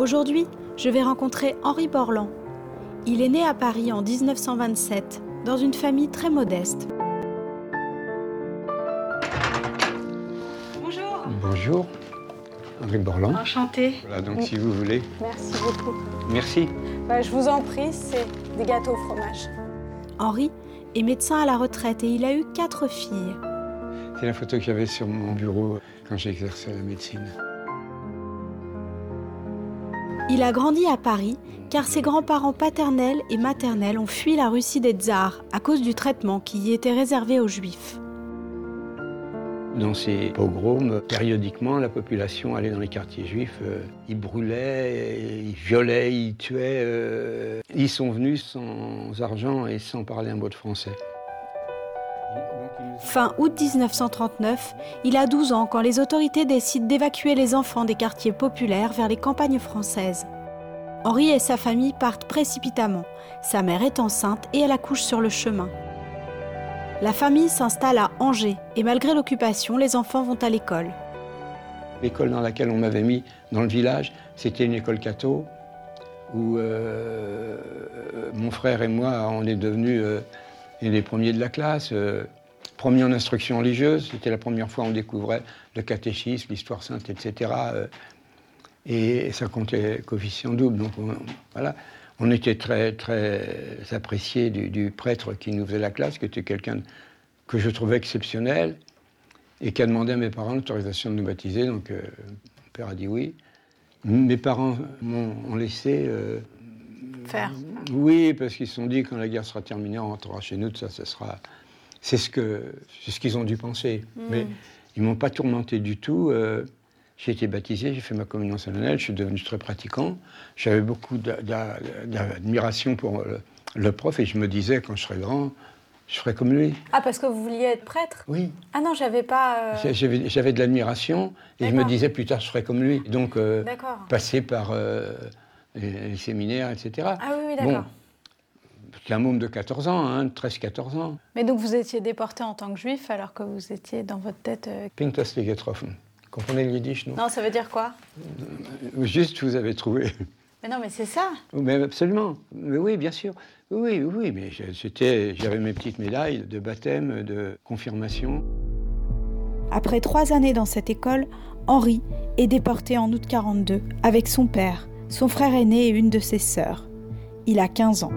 Aujourd'hui, je vais rencontrer Henri Borland. Il est né à Paris en 1927, dans une famille très modeste. Bonjour. Bonjour, Henri Borland. Enchanté. Voilà, donc si vous voulez. Merci beaucoup. Merci. Bah, je vous en prie, c'est des gâteaux au fromage. Henri est médecin à la retraite et il a eu quatre filles. C'est la photo que j'avais sur mon bureau quand j'exerçais la médecine. Il a grandi à Paris car ses grands-parents paternels et maternels ont fui la Russie des tsars à cause du traitement qui y était réservé aux juifs. Dans ces pogroms, périodiquement, la population allait dans les quartiers juifs. euh, ils brûlaient, ils violaient, ils tuaient. euh, ils sont venus sans argent et sans parler un mot de français. Fin août 1939, il a 12 ans quand les autorités décident d'évacuer les enfants des quartiers populaires vers les campagnes françaises. Henri et sa famille partent précipitamment. Sa mère est enceinte et elle accouche sur le chemin. La famille s'installe à Angers et malgré l'occupation, les enfants vont à l'école. L'école dans laquelle on m'avait mis dans le village, c'était une école catho où euh, mon frère et moi, on est devenus euh, les premiers de la classe. euh, premiers en instruction religieuse, c'était la première fois qu'on découvrait le catéchisme, l'histoire sainte, etc. euh, et ça comptait coefficient double. Donc on, voilà, on était très très appréciés du, du prêtre qui nous faisait la classe, qui était quelqu'un que je trouvais exceptionnel et qui a demandé à mes parents l'autorisation de nous baptiser. Donc, euh, mon père a dit oui. Mes parents m'ont ont laissé. euh, Faire. oui, parce qu'ils se sont dit quand la guerre sera terminée, on rentrera chez nous. Ça, ça sera. C'est ce que, c'est ce qu'ils ont dû penser. Mais ils m'ont pas tourmenté du tout. euh, j'ai été baptisé, j'ai fait ma communion solennelle, je suis devenu très pratiquant. J'avais beaucoup d'a- d'a- d'admiration pour le, le prof et je me disais quand je serai grand, je ferai comme lui. Ah, parce que vous vouliez être prêtre? Oui. Ah non, j'avais pas. euh, J'avais de l'admiration et je me D'accord. disais plus tard je ferai comme lui. Donc euh, D'accord. passer par euh, les, les séminaires, etc. Ah oui, oui, Bon, J'étais un môme de 14 ans, hein, 13-14 ans. Mais donc vous étiez déporté en tant que juif alors que vous étiez dans votre tête. euh, Pinktas getroffen. Comprenez le yiddish, non? Non, ça veut dire quoi? Juste, vous avez trouvé. Mais non, mais c'est ça. Mais absolument. Mais oui, bien sûr. Oui, oui, oui, mais j'avais mes petites médailles de baptême, de confirmation. Après trois années dans cette école, Henri est déporté en août 42 avec son père, son frère aîné et une de ses sœurs. Il a 15 ans.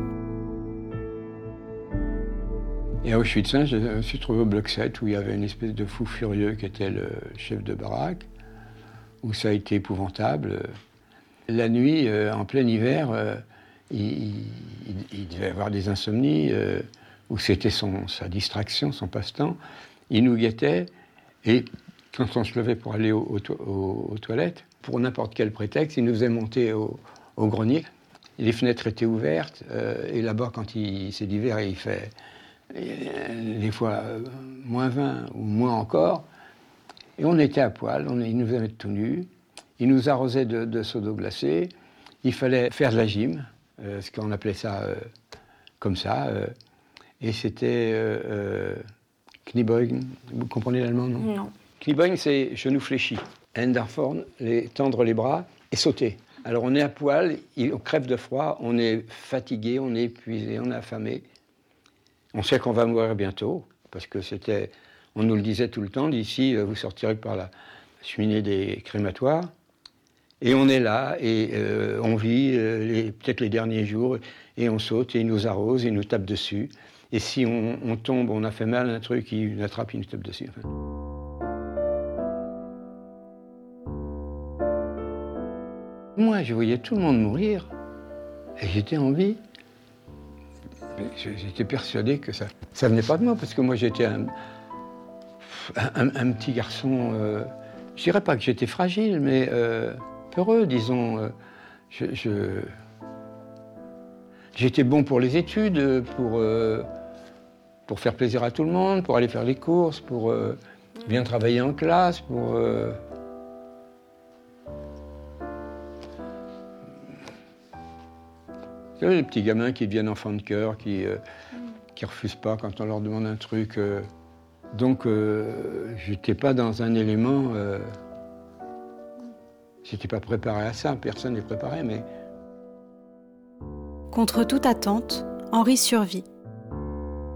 Et à Auschwitz, hein, je me suis trouvé au bloc 7 où il y avait une espèce de fou furieux qui était le chef de baraque, où ça a été épouvantable. La nuit, euh, en plein hiver, euh, il, devait avoir des insomnies, euh, où c'était sa distraction, son passe-temps. Il nous guettait, et quand on se levait pour aller aux toilettes, pour n'importe quel prétexte, il nous faisait monter au, grenier. Les fenêtres étaient ouvertes, et là-bas, quand c'est l'hiver il fait des fois euh, moins 20 ou moins encore. Et on était à poil, on, il nous mettre tout nus, il nous arrosait de, de seaux d'eau glacée, il fallait faire de la gym, euh, ce qu'on appelait ça euh, comme ça, euh, et c'était euh, euh, Kniebeugen, vous comprenez l'allemand, non? Non. Kniebeugen, c'est genou fléchi. Endarforn, les, tendre les bras et sauter. Alors on est à poil, il- on crève de froid, on est fatigué, on est épuisé, on est affamé. On sait qu'on va mourir bientôt, parce que c'était, on nous le disait tout le temps, d'ici euh, vous sortirez par la cheminée des crématoires. Et on est là, et euh, on vit euh, peut-être les derniers jours, et on saute, et il nous arrose, et il nous tape dessus. Et si on, tombe, on a fait mal à un truc, il nous attrape, il nous tape dessus. Moi, je voyais tout le monde mourir, et j'étais en vie. J'étais persuadé que ça ça venait pas de moi, parce que moi, j'étais un, un, petit garçon. euh, je dirais pas que j'étais fragile, mais euh, peureux, disons. euh, je- J'étais bon pour les études, pour, euh, pour faire plaisir à tout le monde, pour aller faire les courses, pour euh, bien travailler en classe, pour. Savez, les petits gamins qui deviennent enfants de cœur, qui ne refusent pas quand on leur demande un truc. euh. Donc, euh, j'étais pas dans un élément. euh, J'étais pas préparé à ça, personne n'est préparé, mais. Contre toute attente, Henri survit.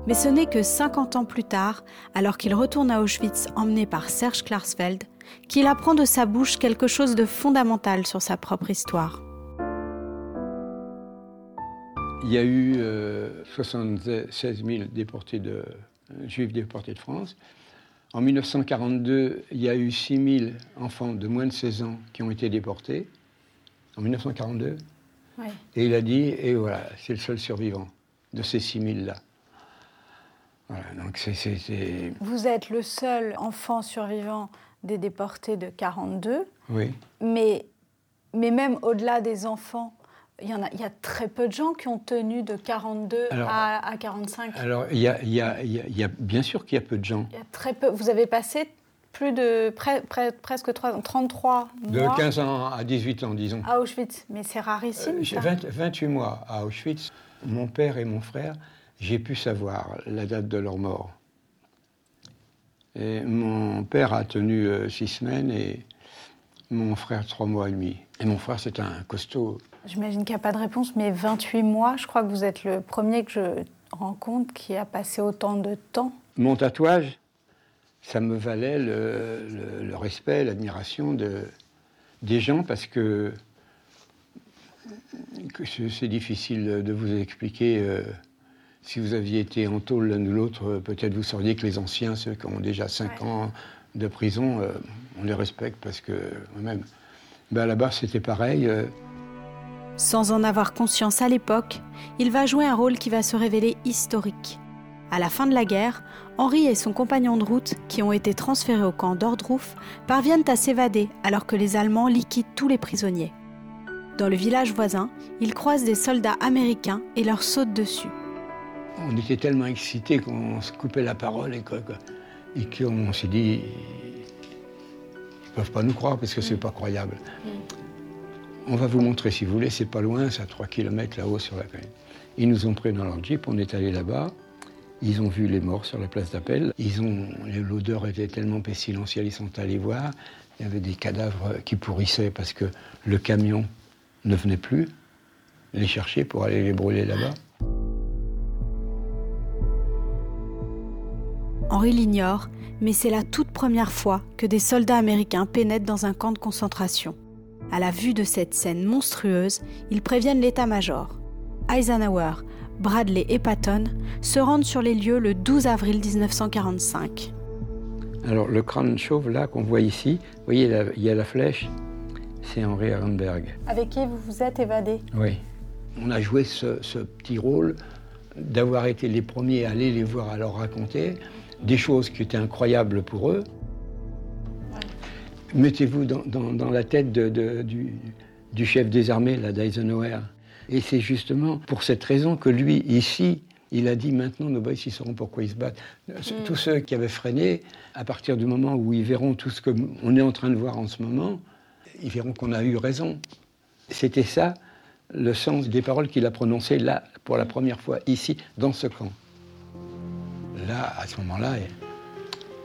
Mais ce n'est que 50 ans plus tard, alors qu'il retourne à Auschwitz emmené par Serge Klarsfeld, qu'il apprend de sa bouche quelque chose de fondamental sur sa propre histoire. Il y a eu 76 000 déportés de, juifs déportés de France. En 1942, il y a eu 6 000 enfants de moins de 16 ans qui ont été déportés. En 1942. Et il a dit, et voilà, c'est le seul survivant de ces 6 000-là. Voilà, donc c'est, Vous êtes le seul enfant survivant des déportés de 42. Oui. Mais, mais même au-delà des enfants, il y, en a, il y a très peu de gens qui ont tenu de 42 à, 45. Alors, il y a, il y a, il y a bien sûr qu'il y a peu de gens. Il y a très peu. Vous avez passé plus de presque 3, 33 mois. De 15 ans à 18 ans, disons. À Auschwitz. Mais c'est rarissime. Euh, 28 mois à Auschwitz. Mon père et mon frère, j'ai pu savoir la date de leur mort. Et mon père a tenu 6 euh, semaines et mon frère 3 mois et demi. Et mon frère, c'est un costaud. J'imagine qu'il n'y a pas de réponse, mais 28 mois, je crois que vous êtes le premier que je rencontre qui a passé autant de temps. Mon tatouage, ça me valait le, respect, l'admiration de, des gens parce que, c'est difficile de vous expliquer. Euh, si vous aviez été en tôle l'un ou l'autre, peut-être vous sauriez que les anciens, ceux qui ont déjà 5 ans de prison, euh, on les respecte parce que même. Ben là-bas, c'était pareil. Euh, sans en avoir conscience à l'époque, il va jouer un rôle qui va se révéler historique. À la fin de la guerre, Henri et son compagnon de route, qui ont été transférés au camp d'Ordruf, parviennent à s'évader alors que les Allemands liquident tous les prisonniers. Dans le village voisin, ils croisent des soldats américains et leur sautent dessus. On était tellement excités qu'on se coupait la parole et qu'on s'est dit, ils ne peuvent pas nous croire parce que c'est pas croyable. Mm. On va vous montrer si vous voulez, c'est pas loin, c'est à 3 km là-haut sur la colline. Ils nous ont pris dans leur jeep, on est allé là-bas. Ils ont vu les morts sur la place d'appel. Ils ont, l'odeur était tellement pestilentielle, ils sont allés voir. Il y avait des cadavres qui pourrissaient parce que le camion ne venait plus les chercher pour aller les brûler là-bas. Henri l'ignore, mais c'est la toute première fois que des soldats américains pénètrent dans un camp de concentration. À la vue de cette scène monstrueuse, ils préviennent l'état-major. Eisenhower, Bradley et Patton se rendent sur les lieux le 12 avril 1945. Alors le crâne chauve là qu'on voit ici, vous voyez, il y a la flèche, c'est Henri Ehrenberg. Avec qui vous vous êtes évadé? Oui. On a joué ce, ce petit rôle d'avoir été les premiers à aller les voir, à leur raconter des choses qui étaient incroyables pour eux. Mettez-vous dans, la tête du, chef des armées, là, d'Eisenhower. Et c'est justement pour cette raison que lui, ici, il a dit maintenant nos boys, ils sauront pourquoi ils se battent. Mm. Tous ceux qui avaient freiné, à partir du moment où ils verront tout ce qu'on est en train de voir en ce moment, ils verront qu'on a eu raison. C'était ça le sens des paroles qu'il a prononcées là, pour la première fois, ici, dans ce camp. Là, à ce moment-là,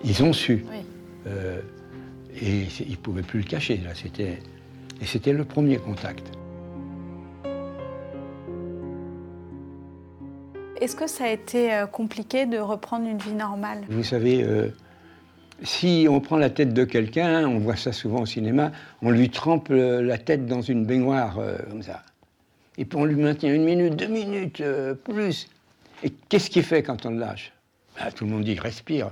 ils ont su. Et ils ne pouvaient plus le cacher. Là, c'était, et c'était le premier contact. Est-ce que ça a été euh, compliqué de reprendre une vie normale? Vous savez, euh, si on prend la tête de quelqu'un, on voit ça souvent au cinéma, on lui trempe euh, la tête dans une baignoire comme ça. Et puis on lui maintient une minute, deux minutes, plus. Et qu'est-ce qu'il fait quand on le lâche? Ben, Tout le monde dit respire.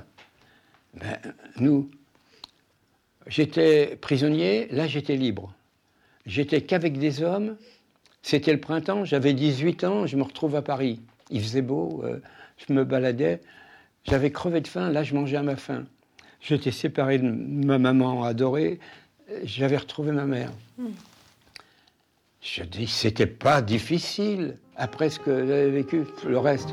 Ben, nous, J'étais prisonnier, là j'étais libre. J'étais qu'avec des hommes. C'était le printemps, j'avais 18 ans, je me retrouve à Paris. Il faisait beau, euh, je me baladais. J'avais crevé de faim, là je mangeais à ma faim. J'étais séparé de ma maman adorée, j'avais retrouvé ma mère. Hmm. Je dis, c'était pas difficile après ce que j'avais vécu, le reste.